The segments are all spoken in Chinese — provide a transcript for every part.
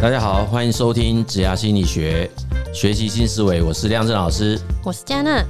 大家好，欢迎收听职涯心理学，学习新思维。我是亮正老师，我是嘉娜。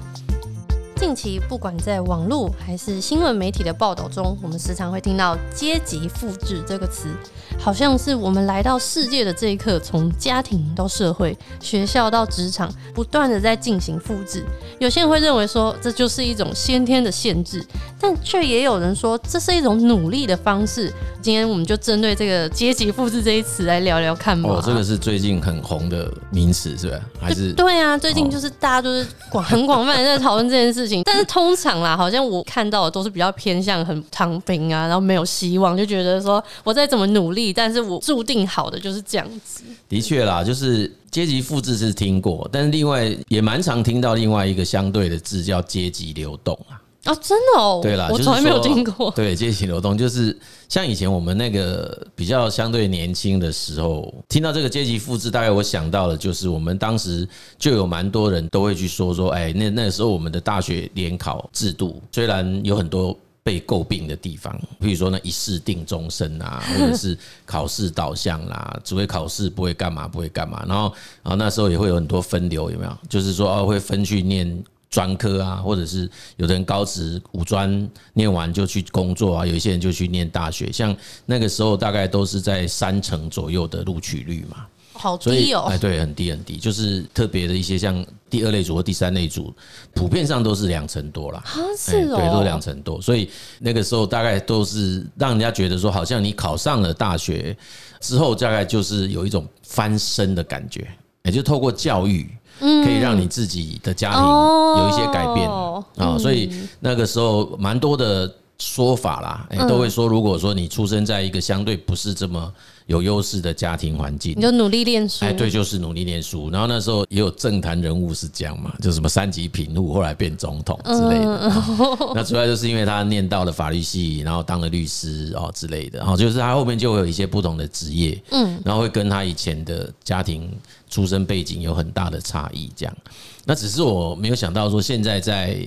近期不管在网络还是新闻媒体的报道中，我们时常会听到“阶级复制”这个词，好像是我们来到世界的这一刻，从家庭到社会、学校到职场，不断的在进行复制。有些人会认为说这就是一种先天的限制，但却也有人说这是一种努力的方式。今天我们就针对这个“阶级复制”这一词来聊聊看吧。哦，这个是最近很红的名词，是吧？还是对啊，最近就是大家都是广 很广泛的在讨论这件事但是通常啦，好像我看到的都是比较偏向很躺平啊，然后没有希望，就觉得说我再怎么努力，但是我注定好的就是这样子。的确啦，就是阶级复制是听过，但是另外也蛮常听到另外一个相对的字叫阶级流动啊。哦，真的哦，对啦，我从来没有听过。对，阶级流动就是像以前我们那个比较相对年轻的时候，听到这个阶级复制，大概我想到的就是我们当时就有蛮多人都会去说说，哎，那那个时候我们的大学联考制度虽然有很多被诟病的地方，比如说那一试定终身啊，或者是考试导向啦，只会考试不会干嘛不会干嘛，然后然后那时候也会有很多分流，有没有？就是说哦，会分去念。专科啊，或者是有的人高职五专念完就去工作啊，有一些人就去念大学，像那个时候大概都是在三成左右的录取率嘛，好低哦，哎，对，很低很低，就是特别的一些像第二类组或第三类组，普遍上都是两成多啦，是哦，对，都两成多，所以那个时候大概都是让人家觉得说，好像你考上了大学之后，大概就是有一种翻身的感觉，也就透过教育。可以让你自己的家庭有一些改变。啊，所以那个时候蛮多的说法啦，哎，都会说，如果说你出生在一个相对不是这么有优势的家庭环境，你就努力念书。哎，对，就是努力念书。然后那时候也有政坛人物是这样嘛，就什么三级品路，后来变总统之类的。那主要就是因为他念到了法律系，然后当了律师哦之类的。然后就是他后面就会有一些不同的职业，嗯，然后会跟他以前的家庭出身背景有很大的差异。这样，那只是我没有想到说现在在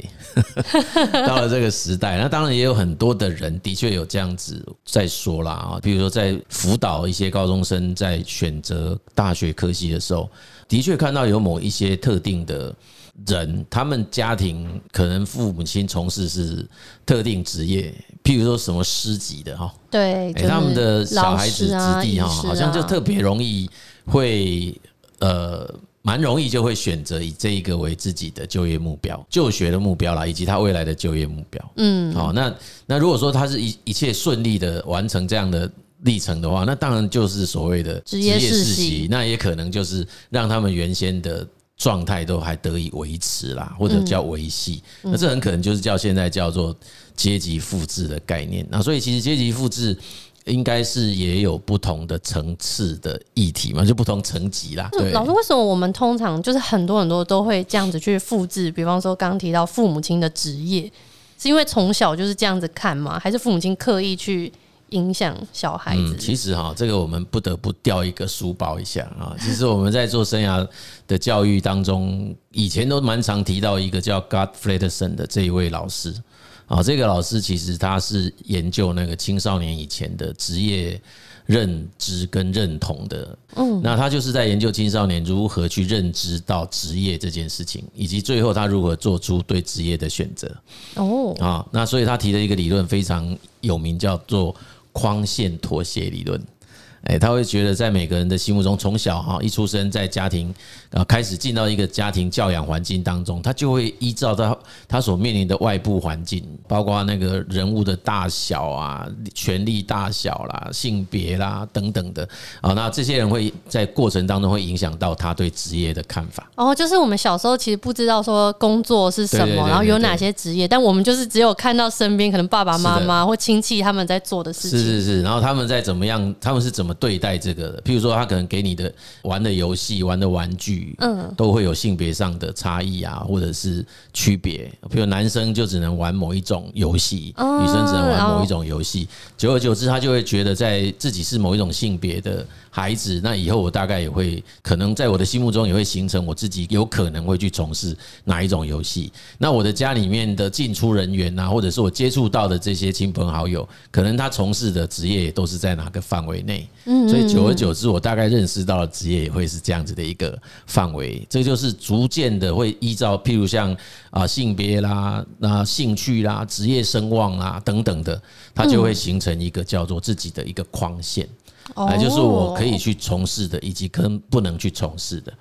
到了这个时代，那当然也有很多的人的确有这样子在说啦啊，比如说在辅导。一些高中生在选择大学科系的时候，的确看到有某一些特定的人，他们家庭可能父母亲从事是特定职业，譬如说什么师级的哈，对，他们的小孩子子弟哈，好像就特别容易会呃，蛮容易就会选择以这一个为自己的就业目标、就学的目标啦，以及他未来的就业目标。嗯，好，那那如果说他是一一切顺利的完成这样的。历程的话，那当然就是所谓的职业世袭，那也可能就是让他们原先的状态都还得以维持啦，或者叫维系。那这很可能就是叫现在叫做阶级复制的概念。那所以其实阶级复制应该是也有不同的层次的议题嘛，就不同层级啦。对，老师，为什么我们通常就是很多很多都会这样子去复制？比方说刚刚提到父母亲的职业，是因为从小就是这样子看吗？还是父母亲刻意去？影响小孩子。嗯，其实哈，这个我们不得不掉一个书包一下啊。其实我们在做生涯的教育当中，以前都蛮常提到一个叫 Gard Fredrickson 的这一位老师啊。这个老师其实他是研究那个青少年以前的职业认知跟认同的。嗯，那他就是在研究青少年如何去认知到职业这件事情，以及最后他如何做出对职业的选择。哦，啊，那所以他提的一个理论非常有名，叫做。框线妥协理论。哎，他会觉得在每个人的心目中，从小哈一出生在家庭，然后开始进到一个家庭教养环境当中，他就会依照他他所面临的外部环境，包括那个人物的大小啊、权力大小啦、性别啦等等的啊，那这些人会在过程当中会影响到他对职业的看法。哦，就是我们小时候其实不知道说工作是什么，然后有哪些职业，但我们就是只有看到身边可能爸爸妈妈或亲戚他们在做的事情，是是是，然后他们在怎么样，他们是怎么。对待这个的，譬如说他可能给你的玩的游戏、玩的玩具，嗯，都会有性别上的差异啊，或者是区别。譬如男生就只能玩某一种游戏，女生只能玩某一种游戏。久而久之，他就会觉得在自己是某一种性别的孩子，那以后我大概也会可能在我的心目中也会形成我自己有可能会去从事哪一种游戏。那我的家里面的进出人员啊，或者是我接触到的这些亲朋好友，可能他从事的职业也都是在哪个范围内。所以久而久之，我大概认识到了职业也会是这样子的一个范围。这就是逐渐的会依照，譬如像啊性别啦、那兴趣啦、职业声望啊等等的，它就会形成一个叫做自己的一个框线。哎，就是我可以去从事的，以及可能不能去从事的。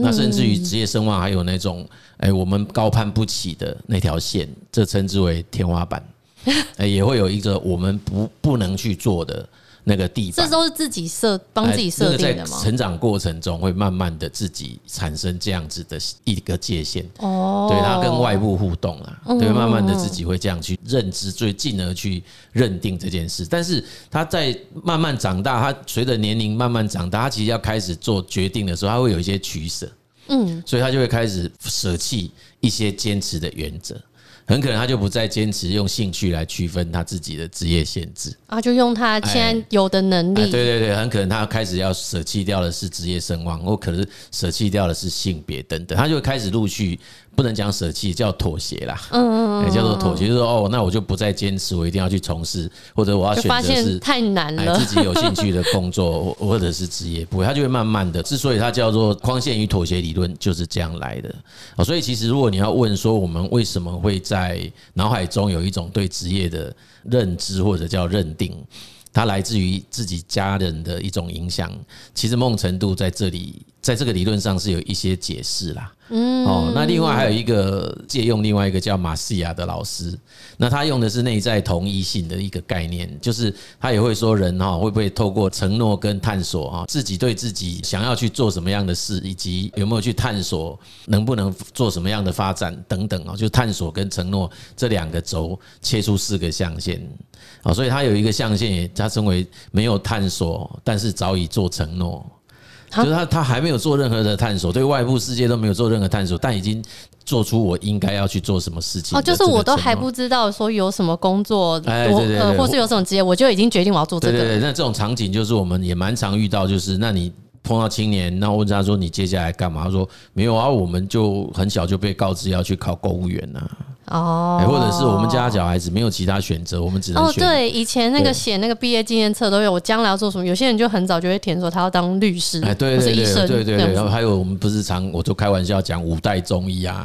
那甚至于职业声望，还有那种哎，我们高攀不起的那条线，这称之为天花板。哎，也会有一个我们不不能去做的。那个地方，这都是自己设帮自己设定的吗？成长过程中会慢慢的自己产生这样子的一个界限哦，对，它跟外部互动啊，对，慢慢的自己会这样去认知，最进而去认定这件事。但是他在慢慢长大，他随着年龄慢慢长大，他其实要开始做决定的时候，他会有一些取舍，嗯，所以他就会开始舍弃一些坚持的原则。很可能他就不再坚持用兴趣来区分他自己的职业限制啊，就用他现在有的能力。对对对，很可能他开始要舍弃掉的是职业声望，或可能舍弃掉的是性别等等，他就开始陆续。不能讲舍弃，叫妥协啦。嗯嗯嗯，叫做妥协，就是说哦，那我就不再坚持，我一定要去从事，或者我要选择是太难了，自己有兴趣的工作，或者是职业，不会，他就会慢慢的。之所以它叫做框线与妥协理论，就是这样来的。所以其实如果你要问说，我们为什么会在在脑海中有一种对职业的认知或者叫认定？它来自于自己家人的一种影响，其实某种程度在这里，在这个理论上是有一些解释啦。嗯，哦，那另外还有一个借用另外一个叫马西亚的老师，那他用的是内在同一性的一个概念，就是他也会说人哈会不会透过承诺跟探索哈，自己对自己想要去做什么样的事，以及有没有去探索能不能做什么样的发展等等啊，就探索跟承诺这两个轴切出四个象限。啊，所以他有一个象限，他称为没有探索，但是早已做承诺，就是他他还没有做任何的探索，对外部世界都没有做任何探索，但已经做出我应该要去做什么事情。哦，就是我都还不知道说有什么工作，哎，对对对，或是有什么职业，我就已经决定我要做这个。对对对，那这种场景就是我们也蛮常遇到，就是那你碰到青年，那问他说你接下来干嘛？他说没有啊，我们就很小就被告知要去考公务员呐。哦，或者是我们家小孩子没有其他选择，我们只能选。哦，对，以前那个写那个毕业纪念册都有，我将来要做什么？有些人就很早就会填说他要当律师，哎，对对对对对对，然后还有我们不是常我就开玩笑讲五代中医啊，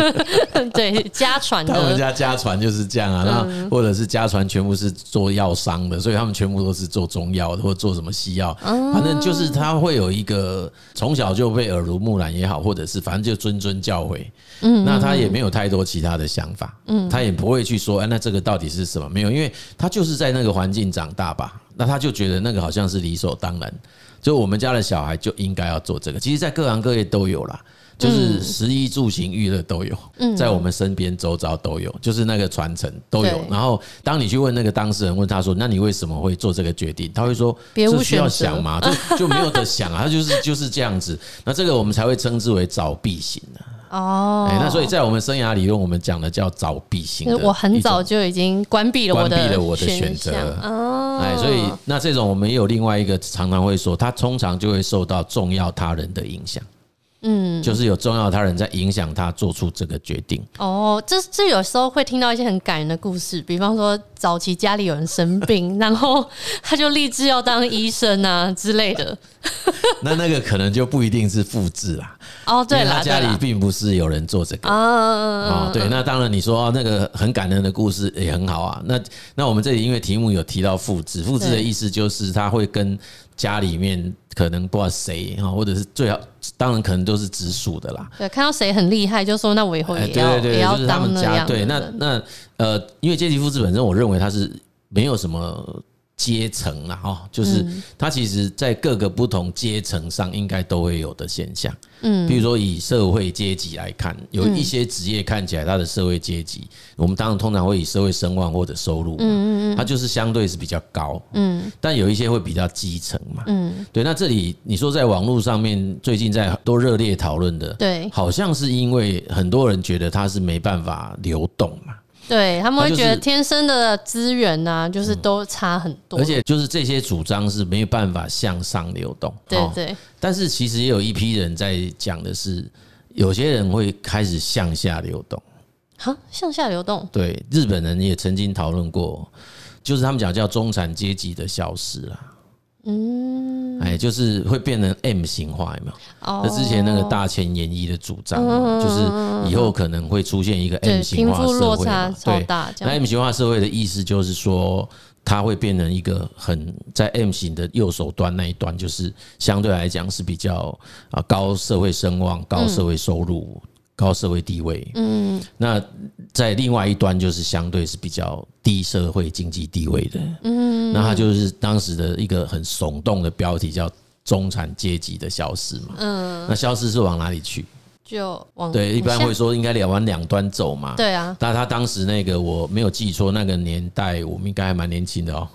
对，家传的，他们家家传就是这样啊，那或者是家传全部是做药商的，所以他们全部都是做中药的，或做什么西药，反正就是他会有一个从小就被耳濡目染也好，或者是反正就谆谆教诲，嗯，那他也没有太多其他的。想法，嗯，他也不会去说，哎，那这个到底是什么？没有，因为他就是在那个环境长大吧，那他就觉得那个好像是理所当然，就我们家的小孩就应该要做这个。其实，在各行各业都有啦，就是食衣住行娱乐都有，在我们身边周遭都有，就是那个传承都有。然后，当你去问那个当事人，问他说，那你为什么会做这个决定？他会说，这需要想吗？就就没有得想啊，他就是就是这样子。那这个我们才会称之为早闭型的。哦，哎，那所以在我们生涯理论，我们讲的叫早闭型。我很早就已经关闭了我的关闭了我的选择。哦，哎，所以那这种我们也有另外一个常常会说，他通常就会受到重要他人的影响。嗯，就是有重要他人在影响他做出这个决定。哦，这这有时候会听到一些很感人的故事，比方说早期家里有人生病，然后他就立志要当医生啊之类的。那那个可能就不一定是复制啦。哦，对了，他家里并不是有人做这个。哦，对，那当然你说那个很感人的故事也很好啊。那那我们这里因为题目有提到复制，复制的意思就是他会跟。家里面可能不知道谁哈，或者是最好，当然可能都是直属的啦。对，看到谁很厉害，就说那我以后也要也要当那样。对，那那呃，因为阶级复制本身，我认为它是没有什么。阶层了，哈，就是它其实，在各个不同阶层上，应该都会有的现象。嗯，比如说以社会阶级来看，有一些职业看起来它的社会阶级，我们当然通常会以社会声望或者收入，嗯嗯嗯，它就是相对是比较高，嗯，但有一些会比较基层嘛，嗯，对。那这里你说在网络上面最近在都热烈讨论的，对，好像是因为很多人觉得它是没办法流动嘛。对他们会觉得天生的资源呢、啊，就是都差很多，而且就是这些主张是没有办法向上流动。对对。但是其实也有一批人在讲的是，有些人会开始向下流动。哈，向下流动。对，日本人也曾经讨论过，就是他们讲叫中产阶级的消失了。嗯，哎，就是会变成 M 型化，有没有？哦，之前那个大前研一的主张，就是以后可能会出现一个 M 型化社会嘛。对，那 M 型化社会的意思就是说，它会变成一个很在 M 型的右手端那一端，就是相对来讲是比较啊高社会声望、高社会收入。高社会地位，嗯，那在另外一端就是相对是比较低社会经济地位的，嗯，那它就是当时的一个很耸动的标题，叫中产阶级的消失嘛，嗯，那消失是往哪里去？就往对，一般会说应该两往两端走嘛，对啊，但他当时那个我没有记错，那个年代我们应该还蛮年轻的哦，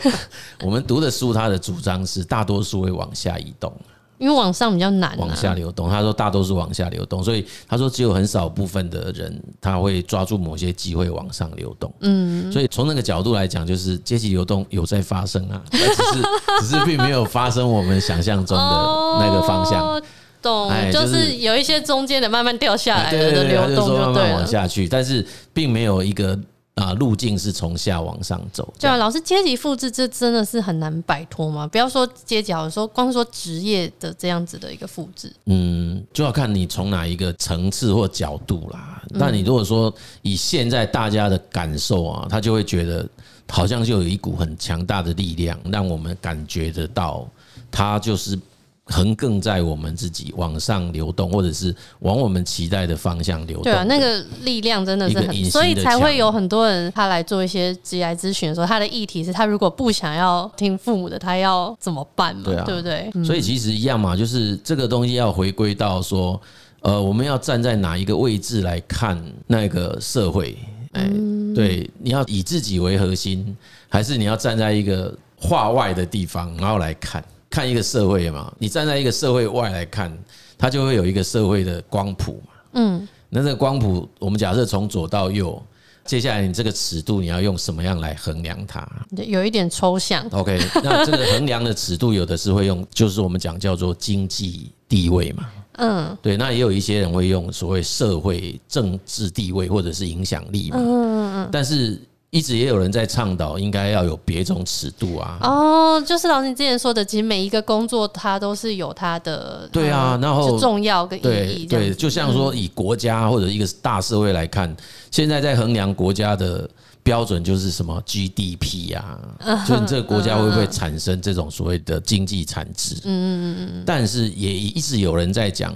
我们读的书，他的主张是大多数会往下移动。因为往上比较难，啊，往下流动。他说大多数往下流动，所以他说只有很少部分的人他会抓住某些机会往上流动。嗯，所以从那个角度来讲，就是阶级流动有在发生啊，只是只是并没有发生我们想象中的那个方向。哦，懂，就是有一些中间的慢慢掉下来的流动，就慢慢往下去，但是并没有一个。啊，路径是从下往上走。对啊，老师，阶级复制这真的是很难摆脱吗？不要说阶级，好说光说职业的这样子的一个复制，嗯，就要看你从哪一个层次或角度啦。那你如果说以现在大家的感受啊，他就会觉得好像就有一股很强大的力量，让我们感觉得到，他就是。横亘在我们自己往上流动，或者是往我们期待的方向流动。对啊，那个力量真的是很，所以才会有很多人他来做一些职业咨询的时候，他的议题是他如果不想要听父母的，他要怎么办嘛？对啊，对不对？所以其实一样嘛，就是这个东西要回归到说，呃，我们要站在哪一个位置来看那个社会？哎，对，你要以自己为核心，还是你要站在一个画外的地方，然后来看？看一个社会嘛，你站在一个社会外来看，它就会有一个社会的光谱嘛。嗯，那这个光谱，我们假设从左到右，接下来你这个尺度你要用什么样来衡量它？有一点抽象。OK，那这个衡量的尺度有的是会用，就是我们讲叫做经济地位嘛。嗯，对，那也有一些人会用所谓社会政治地位或者是影响力嘛。嗯嗯嗯，但是。一直也有人在倡导，应该要有别种尺度啊。哦，就是老师你之前说的，其实每一个工作它都是有它的对啊，然后重要跟意义。对对，就像说以国家或者一个大社会来看，现在在衡量国家的标准就是什么 GDP 啊，就你这个国家会不会产生这种所谓的经济产值？嗯嗯嗯嗯。但是也一直有人在讲，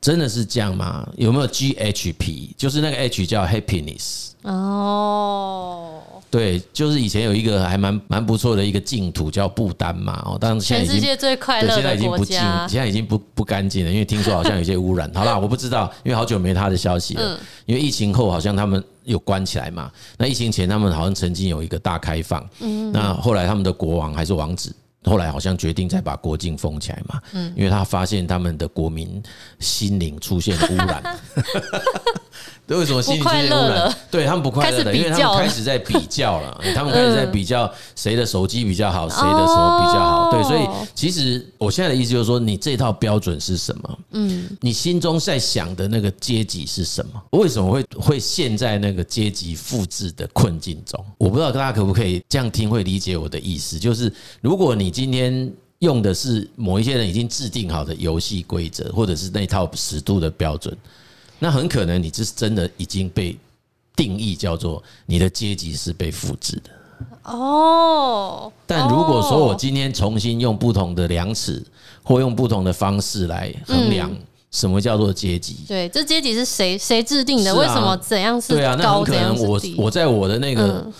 真的是这样吗？有没有 GHP？就是那个 H 叫 Happiness。哦，对，就是以前有一个还蛮蛮不错的一个净土叫不丹嘛，哦，但是现在已经全世界最快乐的，现在已经不净，现在已经不不干净了，因为听说好像有些污染。好啦，我不知道，因为好久没他的消息了。因为疫情后好像他们有关起来嘛，那疫情前他们好像曾经有一个大开放，嗯，那后来他们的国王还是王子。后来好像决定再把国境封起来嘛，嗯，因为他发现他们的国民心灵出现污染。对，为什么心理出现污染？对他们不快乐的，因为他们开始在比较了，他们开始在比较谁的手机比较好，谁的什么比较好。对，所以其实我现在的意思就是说，你这套标准是什么？嗯，你心中在想的那个阶级是什么？为什么会会陷在那个阶级复制的困境中？我不知道大家可不可以这样听，会理解我的意思？就是如果你今天用的是某一些人已经制定好的游戏规则，或者是那套尺度的标准，那很可能你这是真的已经被定义叫做你的阶级是被复制的哦。但如果说我今天重新用不同的量尺，或用不同的方式来衡量什么叫做阶级？对，这阶级是谁谁制定的？为什么怎样是高？对啊，那很可能我我在我的那个。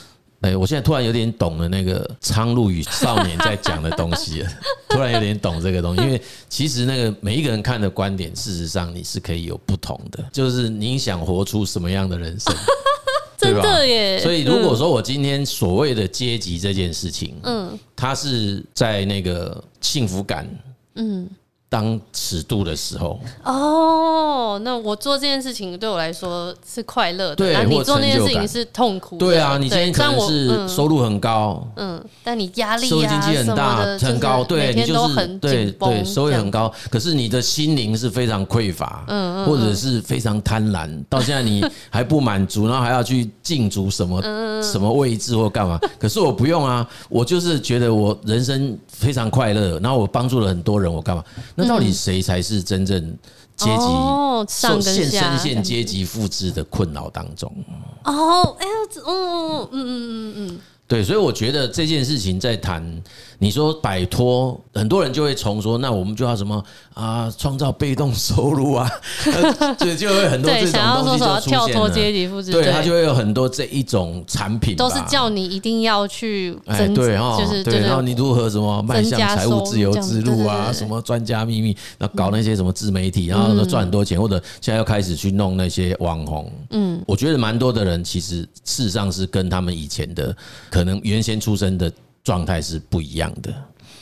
哎，我现在突然有点懂了那个《苍鹭与少年》在讲的东西了，突然有点懂这个东西，因为其实那个每一个人看的观点，事实上你是可以有不同的，就是你想活出什么样的人生，对吧？真的耶。所以如果说我今天所谓的阶级这件事情，嗯，它是在那个幸福感，嗯，当尺度的时候。哦，那我做这件事情对我来说是快乐的，对，那你做那件事情是痛苦的，对啊，你今天可能是收入很高，嗯，但你压力、啊、收入经济很大很高，对，你就是对对，收入很高，可是你的心灵是非常匮乏，嗯嗯，或者是非常贪婪，到现在你 还不满足，然后还要去竞逐什么什么位置或干嘛？可是我不用啊，我就是觉得我人生非常快乐，然后我帮助了很多人，我干嘛？那到底谁才是真正阶级受现身陷阶级复制的困扰当中？哦，哎呀，嗯嗯嗯嗯嗯。对，所以我觉得这件事情在谈，你说摆脱，很多人就会从说，那我们就要什么啊，创造被动收入啊，就就会很多这种东西就出现了。跳脱阶级复制，对，他就会有很多这一种产品，都是叫你一定要去哎，对哈，就是对，然后你如何什么迈向财务自由之路啊，什么专家秘密，那搞那些什么自媒体，然后赚很多钱，或者现在又开始去弄那些网红，嗯，我觉得蛮多的人其实事实上是跟他们以前的。可能原先出生的状态是不一样的，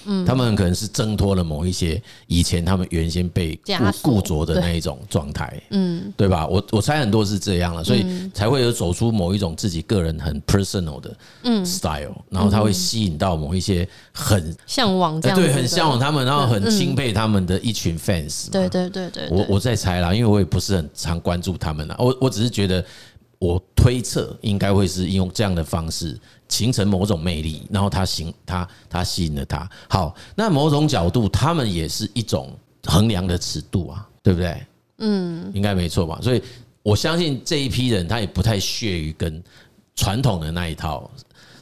嗯，他们可能是挣脱了某一些以前他们原先被固固着的那一种状态，嗯，对吧？我我猜很多是这样了，所以才会有走出某一种自己个人很 personal 的嗯。style，然后他会吸引到某一些很向往这样，对，很向往他们，然后很钦佩他们的一群 fans，对对对对，我我在猜啦，因为我也不是很常关注他们啦，我我只是觉得。我推测应该会是用这样的方式形成某种魅力，然后他吸他他吸引了他。好，那某种角度，他们也是一种衡量的尺度啊，对不对？嗯，应该没错吧？所以我相信这一批人，他也不太屑于跟传统的那一套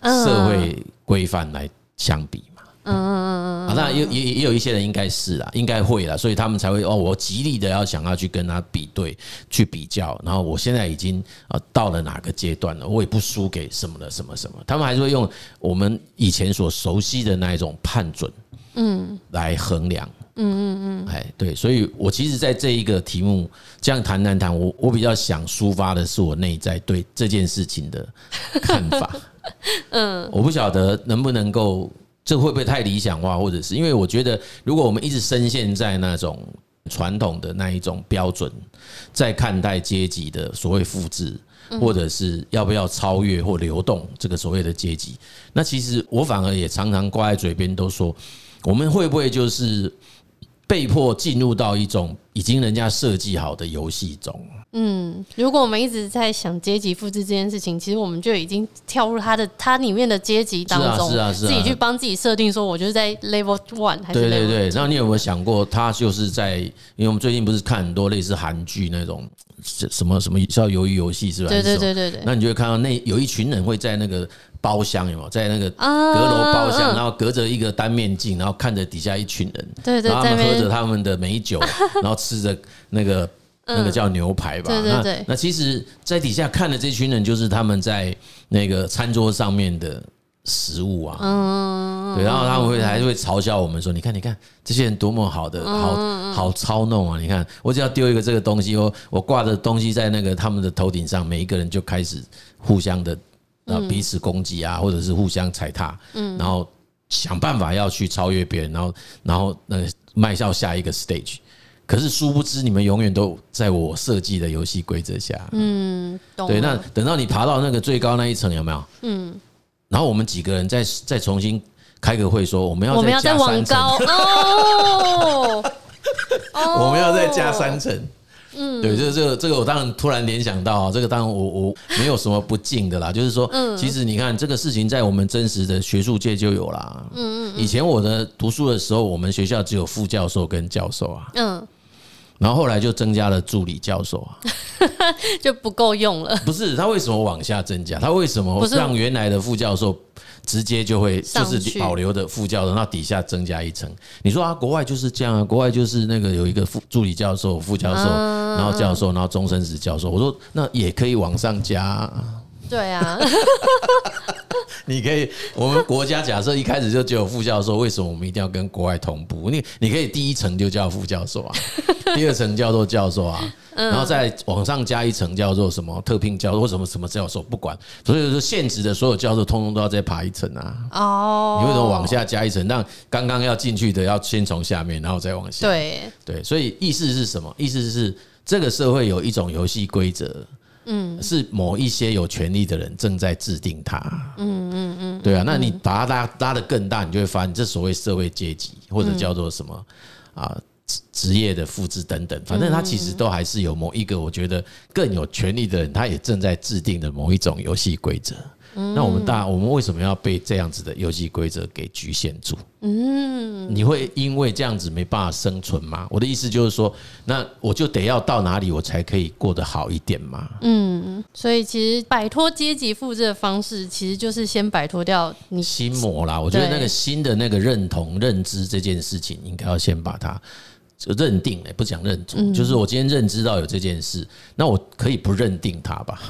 社会规范来相比。嗯嗯嗯嗯，那也也也有一些人应该是啦，应该会啦，所以他们才会哦，我极力的要想要去跟他比对，去比较，然后我现在已经啊到了哪个阶段了，我也不输给什么的什么什么，他们还是会用我们以前所熟悉的那一种判准，嗯，来衡量，嗯嗯嗯，哎，对，所以我其实在这一个题目这样谈谈谈，我我比较想抒发的是我内在对这件事情的看法，嗯，我不晓得能不能够。这会不会太理想化？或者是因为我觉得，如果我们一直深陷在那种传统的那一种标准，在看待阶级的所谓复制，或者是要不要超越或流动这个所谓的阶级，那其实我反而也常常挂在嘴边，都说我们会不会就是被迫进入到一种已经人家设计好的游戏中？嗯，如果我们一直在想阶级复制这件事情，其实我们就已经跳入它的它里面的阶级当中，是啊，是啊，自己去帮自己设定说，我就是在 level one 还是 level 对对对。然后你有没有想过，他就是在，因为我们最近不是看很多类似韩剧那种什么什么叫鱿鱼游戏是吧？对对对对对。那你就会看到那有一群人会在那个包厢有没有，在那个阁楼包厢，然后隔着一个单面镜，然后看着底下一群人，对对，他们喝着他们的美酒，然后吃着那个。那个叫牛排吧，对对对。那其实，在底下看的这群人，就是他们在那个餐桌上面的食物啊。嗯。对，然后他们会还是会嘲笑我们说：“你看，你看，这些人多么好的，好好操弄啊！你看，我只要丢一个这个东西，我我挂的东西在那个他们的头顶上，每一个人就开始互相的啊彼此攻击啊，或者是互相踩踏。嗯。然后想办法要去超越别人，然后然后那个迈向下一个 stage。可是殊不知，你们永远都在我设计的游戏规则下。嗯，对。那等到你爬到那个最高那一层，有没有？嗯。然后我们几个人再再重新开个会，说我们要我们要再往高 哦。我们要再加三层。嗯。对，这个这个这个，我当然突然联想到，这个当然我我没有什么不敬的啦，就是说，其实你看这个事情在我们真实的学术界就有啦。嗯嗯。以前我的读书的时候，我们学校只有副教授跟教授啊。嗯。然后后来就增加了助理教授啊，就不够用了。不是他为什么往下增加？他为什么让原来的副教授直接就会就是保留的副教授，那底下增加一层？你说啊，国外就是这样啊，国外就是那个有一个副助理教授、副教授，然后教授，然后终身职教授。我说那也可以往上加。对啊，你可以，我们国家假设一开始就只有副教授，为什么我们一定要跟国外同步？你你可以第一层就叫副教授啊，第二层叫做教授啊，然后再往上加一层叫做什么特聘教授或什么什么教授，不管，所以说现职的所有教授通通都要再爬一层啊。哦，你为什么往下加一层？让刚刚要进去的要先从下面，然后再往下。对对，所以意思是什么？意思是这个社会有一种游戏规则。嗯，是某一些有权利的人正在制定它。嗯嗯嗯，对啊，那你把它拉拉得更大，你就会发现这所谓社会阶级或者叫做什么啊职业的复制等等，反正他其实都还是有某一个我觉得更有权力的人，他也正在制定的某一种游戏规则。那我们大，我们为什么要被这样子的游戏规则给局限住？嗯，你会因为这样子没办法生存吗？我的意思就是说，那我就得要到哪里我才可以过得好一点吗？嗯，所以其实摆脱阶级复制的方式，其实就是先摆脱掉你心魔啦。我觉得那个新的那个认同、认知这件事情，应该要先把它。就认定哎，不讲认主，就是我今天认知到有这件事，那我可以不认定它吧？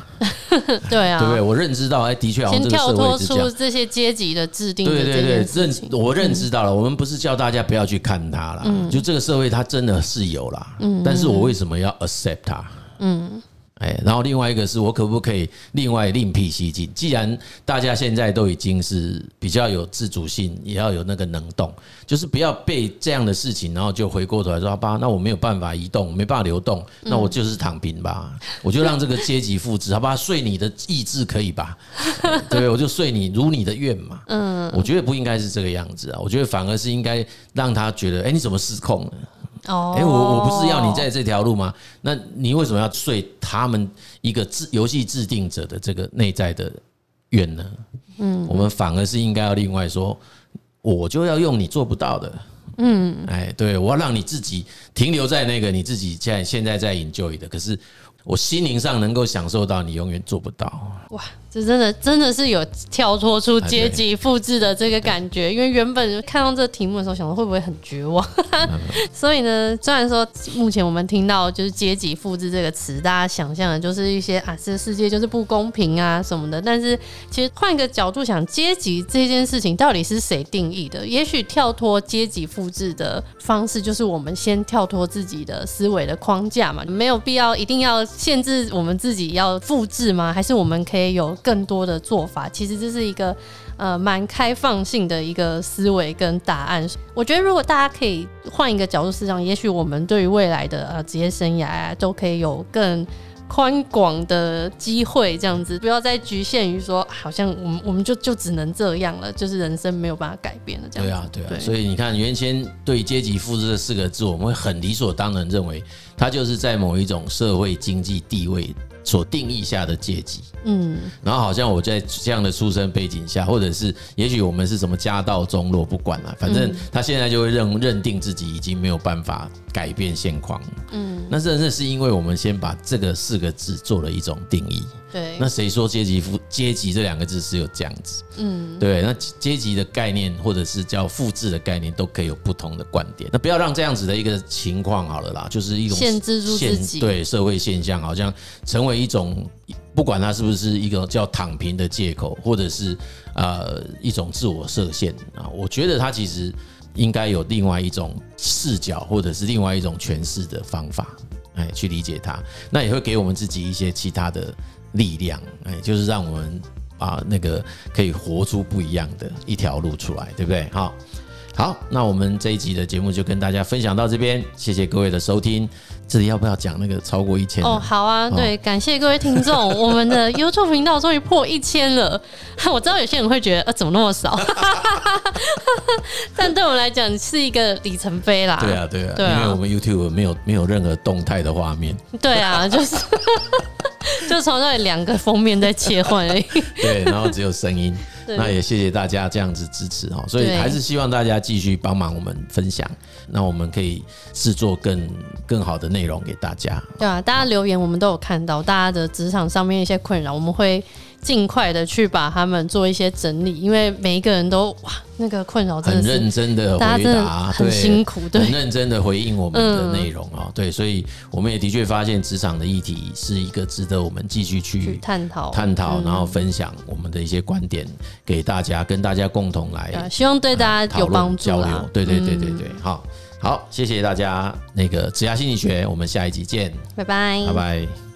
对啊，对不对？我认知到哎，的确好像这个社会是这样。跳脱出这些阶级的制定，对对对，认我认知到了。我们不是叫大家不要去看它了，就这个社会它真的是有啦，但是我为什么要 accept 它？嗯。哎，然后另外一个是我可不可以另外另辟蹊径？既然大家现在都已经是比较有自主性，也要有那个能动，就是不要被这样的事情，然后就回过头来说，好吧，那我没有办法移动，没办法流动，那我就是躺平吧，我就让这个阶级复制，好吧，睡你的意志可以吧？对，我就睡你如你的愿嘛。嗯，我觉得不应该是这个样子啊，我觉得反而是应该让他觉得，哎，你怎么失控了？哦，哎，我我不是要你在这条路吗？那你为什么要睡他们一个制游戏制定者的这个内在的愿呢？嗯，我们反而是应该要另外说，我就要用你做不到的。嗯，哎，对，我要让你自己停留在那个你自己现在现在在 enjoy 的，可是。我心灵上能够享受到，你永远做不到。哇，这真的真的是有跳脱出阶级复制的这个感觉。因为原本看到这个题目的时候，想说会不会很绝望？所以呢，虽然说目前我们听到就是阶级复制这个词，大家想象的就是一些啊，这个世界就是不公平啊什么的。但是其实换一个角度想，阶级这件事情到底是谁定义的？也许跳脱阶级复制的方式，就是我们先跳脱自己的思维的框架嘛，没有必要一定要。限制我们自己要复制吗？还是我们可以有更多的做法？其实这是一个呃蛮开放性的一个思维跟答案。我觉得如果大家可以换一个角度思想，也许我们对于未来的呃职业生涯啊，都可以有更宽广的机会，这样子不要再局限于说，好像我们我们就就只能这样了，就是人生没有办法改变了这样。对啊，对啊。所以你看，原先对阶级复制这四个字，我们会很理所当然认为，它就是在某一种社会经济地位。所定义下的阶级，嗯，然后好像我在这样的出生背景下，或者是也许我们是什么家道中落，不管了，反正他现在就会认认定自己已经没有办法改变现况，嗯，那真的是因为我们先把这个四个字做了一种定义。对，那谁说阶级复阶级这两个字是有这样子？嗯，对，那阶级的概念或者是叫复制的概念都可以有不同的观点。那不要让这样子的一个情况好了啦，就是一种限制住自己，对社会现象，好像成为一种不管它是不是一个叫躺平的借口，或者是呃一种自我设限啊。我觉得它其实应该有另外一种视角，或者是另外一种诠释的方法，哎，去理解它。那也会给我们自己一些其他的。力量，哎，就是让我们啊，那个可以活出不一样的一条路出来，对不对？好，好，那我们这一集的节目就跟大家分享到这边，谢谢各位的收听。这里要不要讲那个超过一千？哦，好啊，对，感谢各位听众，我们的 YouTube 频道终于破一千了。我知道有些人会觉得，呃，怎么那么少？但对我们来讲是一个里程碑啦。对啊，对啊，对啊，因为我们 YouTube 没有没有任何动态的画面。对啊，就是。就从那里两个封面在切换而已。对，然后只有声音。那也谢谢大家这样子支持哈，所以还是希望大家继续帮忙我们分享，那我们可以制作更更好的内容给大家。对啊，大家留言我们都有看到，大家的职场上面一些困扰，我们会。尽快的去把他们做一些整理，因为每一个人都哇，那个困扰真的很认真的回答，很辛苦，对，很认真的回应我们的内容啊，对，所以我们也的确发现职场的议题是一个值得我们继续去探讨、探讨，然后分享我们的一些观点给大家，跟大家共同来，希望对大家有帮助，交流，对对对对对，好。好，谢谢大家。那个职涯心理学，我们下一集见，拜拜，拜拜。